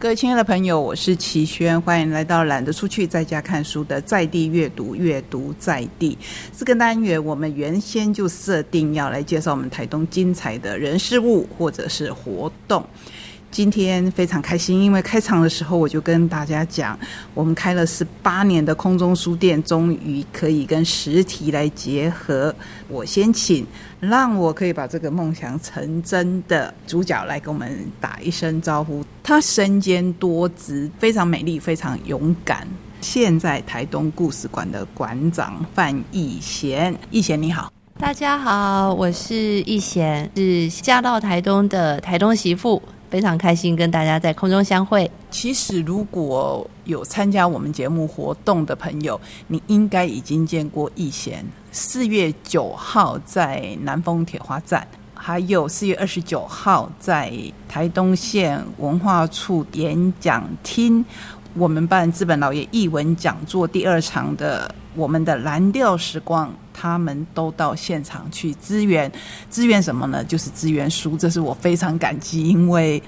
各位亲爱的朋友，我是齐轩，欢迎来到懒得出去在家看书的在地阅读，阅读在地。这个单元我们原先就设定要来介绍我们台东精彩的人事物或者是活动。今天非常开心，因为开场的时候我就跟大家讲，我们开了十八年的空中书店，终于可以跟实体来结合。我先请让我可以把这个梦想成真的主角来跟我们打一声招呼。他身兼多职，非常美丽，非常勇敢。现在台东故事馆的馆长范逸贤，逸贤你好，大家好，我是逸贤，是嫁到台东的台东媳妇。非常开心跟大家在空中相会。其实，如果有参加我们节目活动的朋友，你应该已经见过易贤。四月九号在南丰铁花站，还有四月二十九号在台东县文化处演讲厅。我们办资本老爷译文讲座第二场的我们的蓝调时光，他们都到现场去支援，支援什么呢？就是支援书，这是我非常感激，因为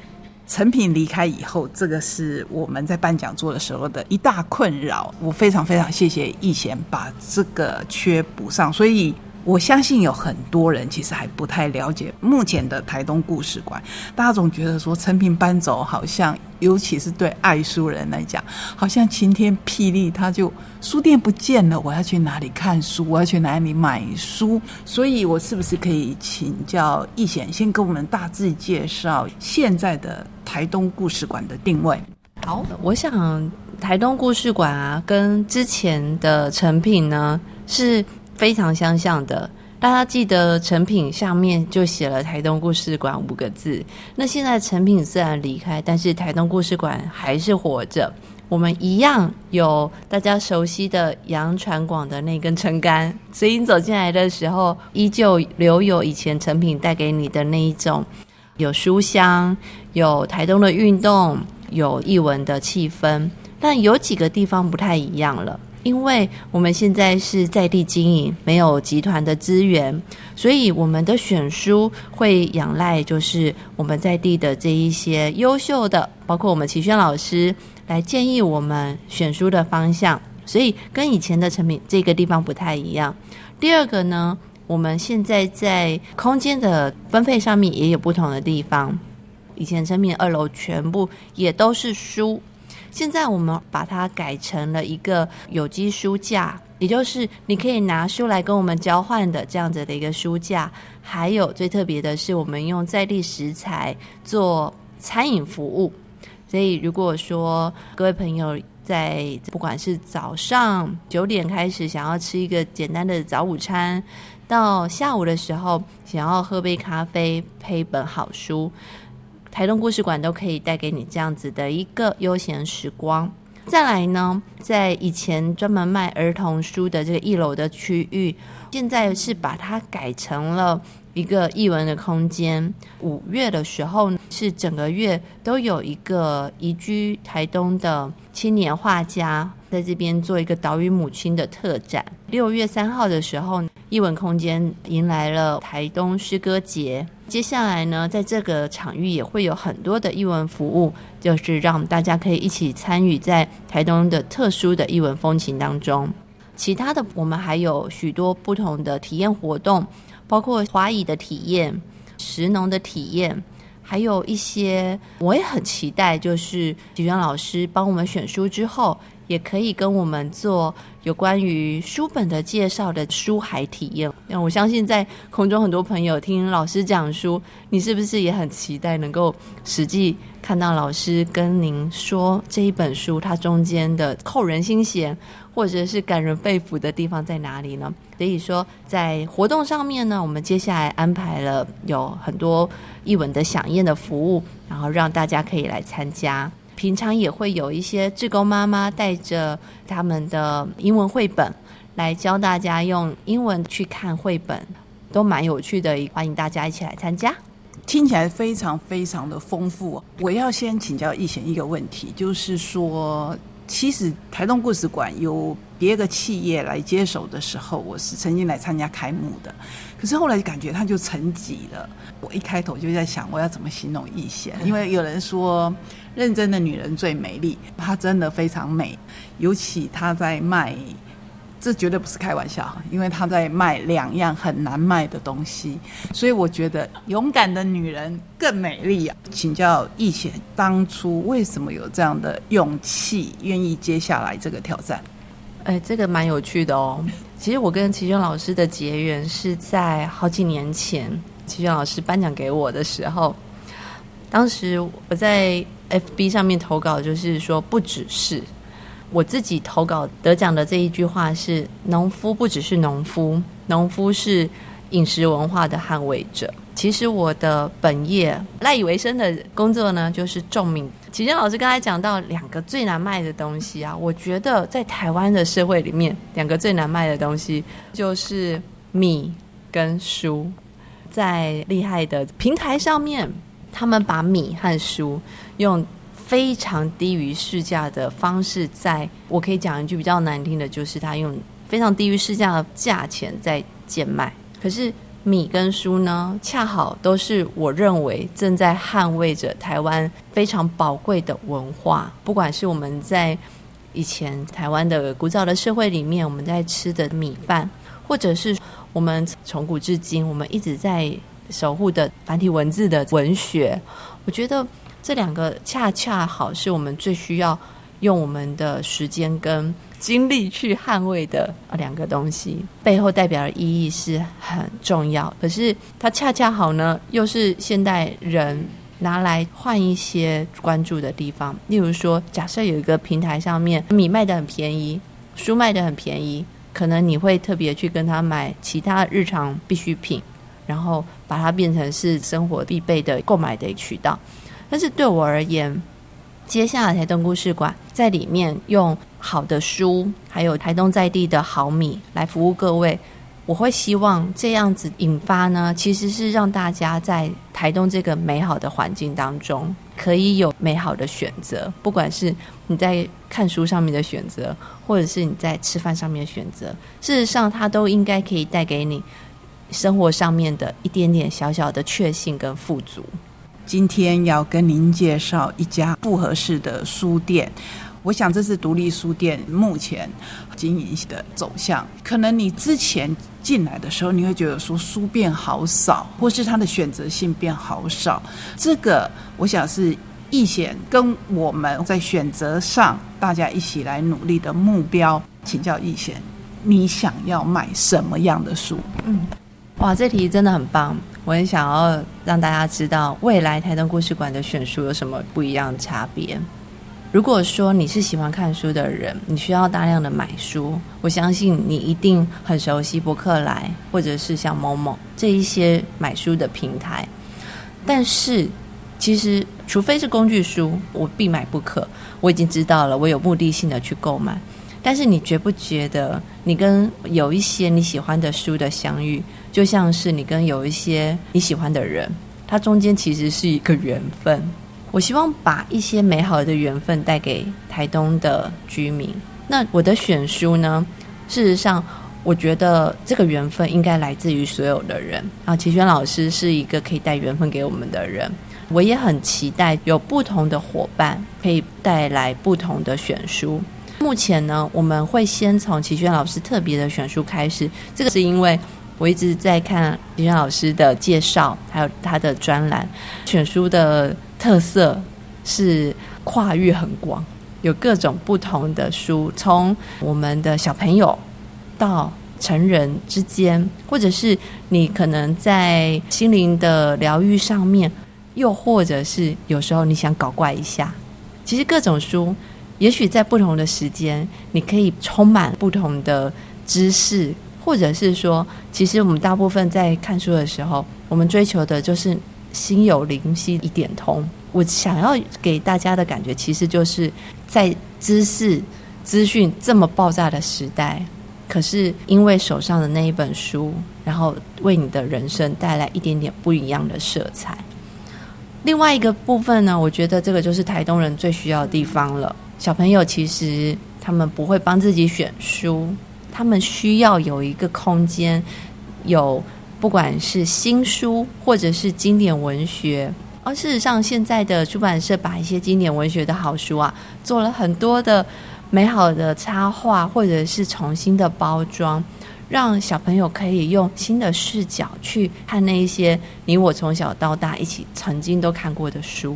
成品离开以后，这个是我们在办讲座的时候的一大困扰。我非常非常谢谢易贤把这个缺补上，所以。我相信有很多人其实还不太了解目前的台东故事馆。大家总觉得说陈平搬走，好像尤其是对爱书人来讲，好像晴天霹雳，他就书店不见了，我要去哪里看书？我要去哪里买书？所以，我是不是可以请教易贤，先跟我们大致介绍现在的台东故事馆的定位？好，我想台东故事馆啊，跟之前的成品呢是。非常相像的，大家记得成品上面就写了台东故事馆五个字。那现在成品虽然离开，但是台东故事馆还是活着。我们一样有大家熟悉的杨传广的那根撑杆，所以你走进来的时候，依旧留有以前成品带给你的那一种有书香、有台东的运动、有译文的气氛。但有几个地方不太一样了。因为我们现在是在地经营，没有集团的资源，所以我们的选书会仰赖就是我们在地的这一些优秀的，包括我们齐轩老师来建议我们选书的方向，所以跟以前的成品这个地方不太一样。第二个呢，我们现在在空间的分配上面也有不同的地方，以前成品二楼全部也都是书。现在我们把它改成了一个有机书架，也就是你可以拿书来跟我们交换的这样子的一个书架。还有最特别的是，我们用在地食材做餐饮服务。所以如果说各位朋友在不管是早上九点开始想要吃一个简单的早午餐，到下午的时候想要喝杯咖啡配一本好书。台东故事馆都可以带给你这样子的一个悠闲时光。再来呢，在以前专门卖儿童书的这个一楼的区域，现在是把它改成了一个译文的空间。五月的时候是整个月都有一个移居台东的青年画家在这边做一个岛屿母亲的特展。六月三号的时候，译文空间迎来了台东诗歌节。接下来呢，在这个场域也会有很多的译文服务，就是让大家可以一起参与在台东的特殊的译文风情当中。其他的，我们还有许多不同的体验活动，包括华语的体验、石农的体验，还有一些我也很期待，就是许源老师帮我们选书之后。也可以跟我们做有关于书本的介绍的书海体验。那我相信在空中很多朋友听老师讲书，你是不是也很期待能够实际看到老师跟您说这一本书它中间的扣人心弦或者是感人肺腑的地方在哪里呢？所以说，在活动上面呢，我们接下来安排了有很多译文的响应的服务，然后让大家可以来参加。平常也会有一些志工妈妈带着他们的英文绘本来教大家用英文去看绘本，都蛮有趣的，欢迎大家一起来参加。听起来非常非常的丰富。我要先请教易贤一个问题，就是说，其实台东故事馆有别个企业来接手的时候，我是曾经来参加开幕的，可是后来感觉它就沉寂了。我一开头就在想，我要怎么形容易贤？因为有人说，认真的女人最美丽，她真的非常美，尤其她在卖。这绝对不是开玩笑，因为她在卖两样很难卖的东西，所以我觉得勇敢的女人更美丽啊！请教易贤，当初为什么有这样的勇气，愿意接下来这个挑战？哎，这个蛮有趣的哦。其实我跟齐轩老师的结缘是在好几年前，齐轩老师颁奖给我的时候，当时我在 FB 上面投稿，就是说不只是。我自己投稿得奖的这一句话是：农夫不只是农夫，农夫是饮食文化的捍卫者。其实我的本业赖以为生的工作呢，就是种米。齐坚老师刚才讲到两个最难卖的东西啊，我觉得在台湾的社会里面，两个最难卖的东西就是米跟书。在厉害的平台上面，他们把米和书用。非常低于市价的方式，在我可以讲一句比较难听的，就是他用非常低于市价的价钱在贱卖。可是米跟书呢，恰好都是我认为正在捍卫着台湾非常宝贵的文化。不管是我们在以前台湾的古早的社会里面，我们在吃的米饭，或者是我们从古至今我们一直在守护的繁体文字的文学，我觉得。这两个恰恰好是我们最需要用我们的时间跟精力去捍卫的两个东西，背后代表的意义是很重要。可是它恰恰好呢，又是现代人拿来换一些关注的地方。例如说，假设有一个平台上面米卖的很便宜，书卖的很便宜，可能你会特别去跟他买其他日常必需品，然后把它变成是生活必备的购买的渠道。但是对我而言，接下来台东故事馆在里面用好的书，还有台东在地的好米来服务各位。我会希望这样子引发呢，其实是让大家在台东这个美好的环境当中，可以有美好的选择。不管是你在看书上面的选择，或者是你在吃饭上面的选择，事实上它都应该可以带给你生活上面的一点点小小的确幸跟富足。今天要跟您介绍一家不合适的书店，我想这是独立书店目前经营的走向。可能你之前进来的时候，你会觉得说书变好少，或是它的选择性变好少。这个我想是易贤跟我们在选择上，大家一起来努力的目标。请教易贤，你想要买什么样的书？嗯，哇，这题真的很棒。我很想要让大家知道，未来台东故事馆的选书有什么不一样的差别。如果说你是喜欢看书的人，你需要大量的买书，我相信你一定很熟悉博客来或者是像某某这一些买书的平台。但是，其实除非是工具书，我必买不可。我已经知道了，我有目的性的去购买。但是，你觉不觉得你跟有一些你喜欢的书的相遇？就像是你跟有一些你喜欢的人，它中间其实是一个缘分。我希望把一些美好的缘分带给台东的居民。那我的选书呢？事实上，我觉得这个缘分应该来自于所有的人。啊，齐轩老师是一个可以带缘分给我们的人。我也很期待有不同的伙伴可以带来不同的选书。目前呢，我们会先从齐轩老师特别的选书开始。这个是因为。我一直在看李轩老师的介绍，还有他的专栏。选书的特色是跨越很广，有各种不同的书，从我们的小朋友到成人之间，或者是你可能在心灵的疗愈上面，又或者是有时候你想搞怪一下。其实各种书，也许在不同的时间，你可以充满不同的知识。或者是说，其实我们大部分在看书的时候，我们追求的就是心有灵犀一点通。我想要给大家的感觉，其实就是在知识、资讯这么爆炸的时代，可是因为手上的那一本书，然后为你的人生带来一点点不一样的色彩。另外一个部分呢，我觉得这个就是台东人最需要的地方了。小朋友其实他们不会帮自己选书，他们需要有一个空间，有不管是新书或者是经典文学。而事实上，现在的出版社把一些经典文学的好书啊，做了很多的美好的插画，或者是重新的包装，让小朋友可以用新的视角去看那一些你我从小到大一起曾经都看过的书。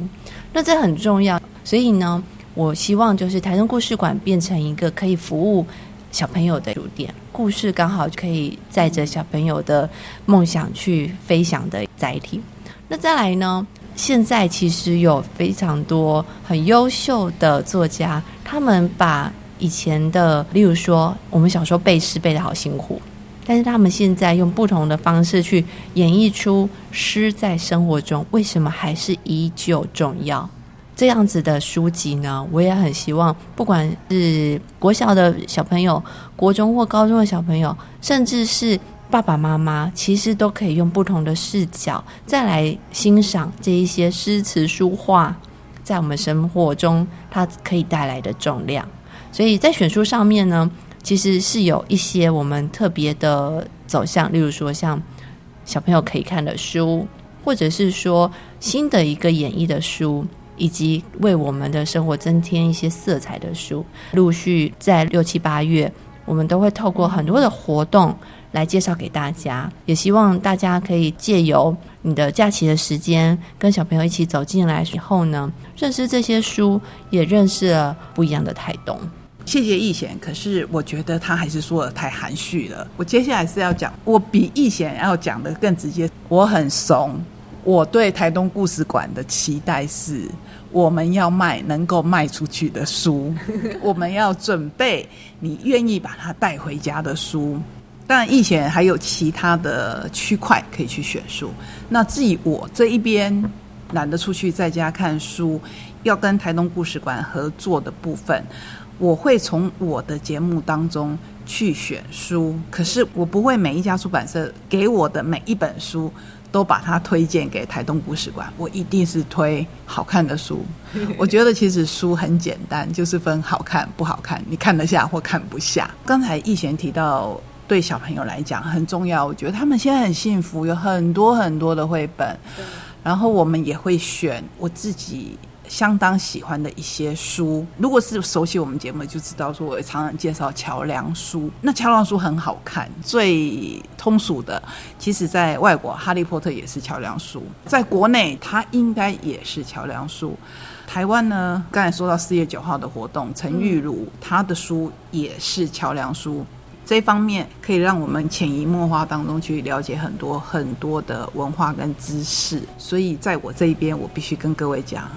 那这很重要，所以呢，我希望就是台中故事馆变成一个可以服务小朋友的书店，故事刚好可以载着小朋友的梦想去飞翔的载体。那再来呢？现在其实有非常多很优秀的作家，他们把以前的，例如说我们小时候背诗背的好辛苦，但是他们现在用不同的方式去演绎出诗在生活中为什么还是依旧重要。这样子的书籍呢，我也很希望，不管是国小的小朋友、国中或高中的小朋友，甚至是。爸爸妈妈其实都可以用不同的视角再来欣赏这一些诗词书画，在我们生活中它可以带来的重量。所以在选书上面呢，其实是有一些我们特别的走向，例如说像小朋友可以看的书，或者是说新的一个演绎的书，以及为我们的生活增添一些色彩的书，陆续在六七八月，我们都会透过很多的活动。来介绍给大家，也希望大家可以借由你的假期的时间，跟小朋友一起走进来以后呢，认识这些书，也认识了不一样的台东。谢谢易贤，可是我觉得他还是说的太含蓄了。我接下来是要讲，我比易贤要讲的更直接。我很怂，我对台东故事馆的期待是，我们要卖能够卖出去的书，我们要准备你愿意把它带回家的书。当然，以前还有其他的区块可以去选书。那至于我这一边懒得出去在家看书，要跟台东故事馆合作的部分，我会从我的节目当中去选书。可是我不会每一家出版社给我的每一本书都把它推荐给台东故事馆，我一定是推好看的书。我觉得其实书很简单，就是分好看不好看，你看得下或看不下。刚才易贤提到。对小朋友来讲很重要，我觉得他们现在很幸福，有很多很多的绘本。然后我们也会选我自己相当喜欢的一些书。如果是熟悉我们节目，就知道说我常常介绍桥梁书。那桥梁书很好看，最通俗的，其实在外国《哈利波特》也是桥梁书，在国内它应该也是桥梁书。台湾呢，刚才说到四月九号的活动，陈玉茹她的书也是桥梁书。这方面可以让我们潜移默化当中去了解很多很多的文化跟知识，所以在我这一边，我必须跟各位讲，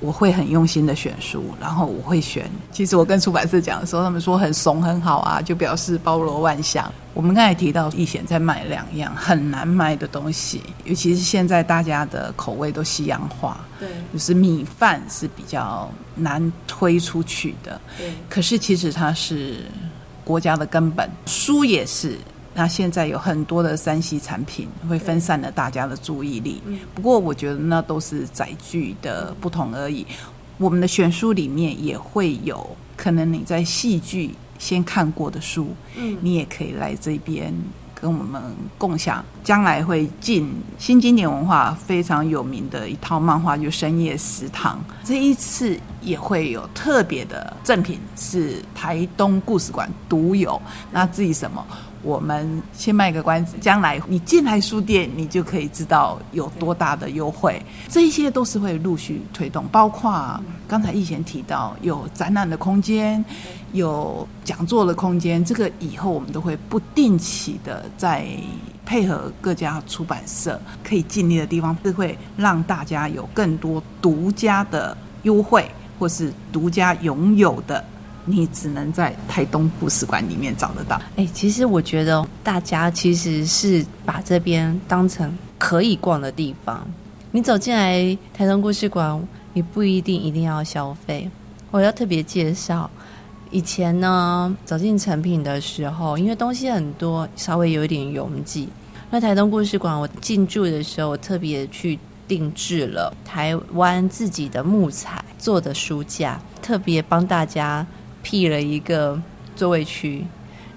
我会很用心的选书，然后我会选。其实我跟出版社讲的时候，他们说很怂很好啊，就表示包罗万象。我们刚才提到易贤在卖两样很难卖的东西，尤其是现在大家的口味都西洋化，对，就是米饭是比较难推出去的，对。可是其实它是。国家的根本，书也是。那现在有很多的三 C 产品会分散了大家的注意力。不过我觉得那都是载具的不同而已。我们的选书里面也会有可能你在戏剧先看过的书，嗯，你也可以来这边。跟我们共享，将来会进新经典文化非常有名的一套漫画，就《深夜食堂》。这一次也会有特别的赠品，是台东故事馆独有。那至于什么？我们先卖个关子，将来你进来书店，你就可以知道有多大的优惠。这一些都是会陆续推动，包括刚才易贤提到有展览的空间，有讲座的空间，这个以后我们都会不定期的在配合各家出版社可以尽力的地方，是会让大家有更多独家的优惠，或是独家拥有的。你只能在台东故事馆里面找得到。哎，其实我觉得大家其实是把这边当成可以逛的地方。你走进来台东故事馆，你不一定一定要消费。我要特别介绍，以前呢走进成品的时候，因为东西很多，稍微有一点拥挤。那台东故事馆我进驻的时候，我特别去定制了台湾自己的木材做的书架，特别帮大家。辟了一个座位区，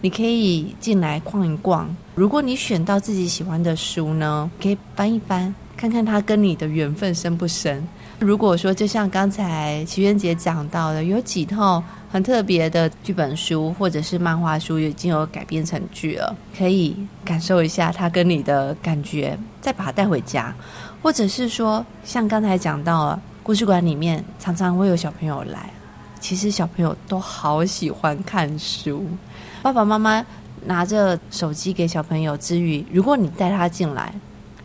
你可以进来逛一逛。如果你选到自己喜欢的书呢，可以翻一翻，看看它跟你的缘分深不深。如果说就像刚才齐媛姐讲到的，有几套很特别的剧本书或者是漫画书已经有改编成剧了，可以感受一下它跟你的感觉，再把它带回家，或者是说像刚才讲到了故事馆里面常常会有小朋友来，其实小朋友都好喜欢看书，爸爸妈妈拿着手机给小朋友之余，如果你带他进来，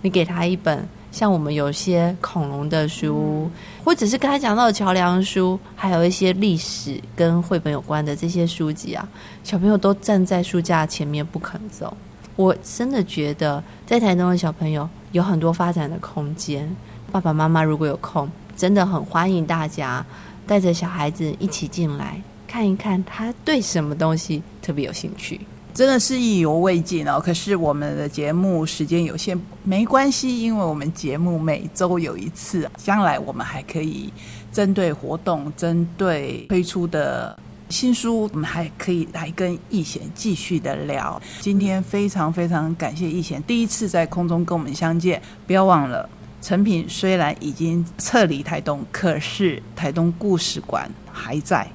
你给他一本。像我们有些恐龙的书，或者是刚才讲到的桥梁书，还有一些历史跟绘本有关的这些书籍啊，小朋友都站在书架前面不肯走。我真的觉得在台东的小朋友有很多发展的空间。爸爸妈妈如果有空，真的很欢迎大家带着小孩子一起进来看一看，他对什么东西特别有兴趣。真的是意犹未尽哦！可是我们的节目时间有限，没关系，因为我们节目每周有一次，将来我们还可以针对活动、针对推出的新书，我们还可以来跟易贤继续的聊。今天非常非常感谢易贤第一次在空中跟我们相见，不要忘了，成品虽然已经撤离台东，可是台东故事馆还在。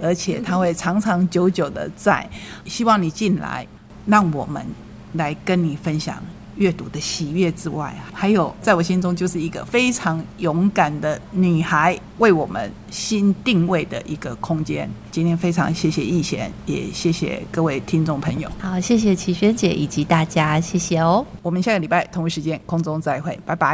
而且它会长长久久的在，希望你进来，让我们来跟你分享阅读的喜悦之外啊，还有在我心中就是一个非常勇敢的女孩，为我们新定位的一个空间。今天非常谢谢易贤，也谢谢各位听众朋友。好，谢谢齐轩姐以及大家，谢谢哦。我们下个礼拜同一时间空中再会，拜拜。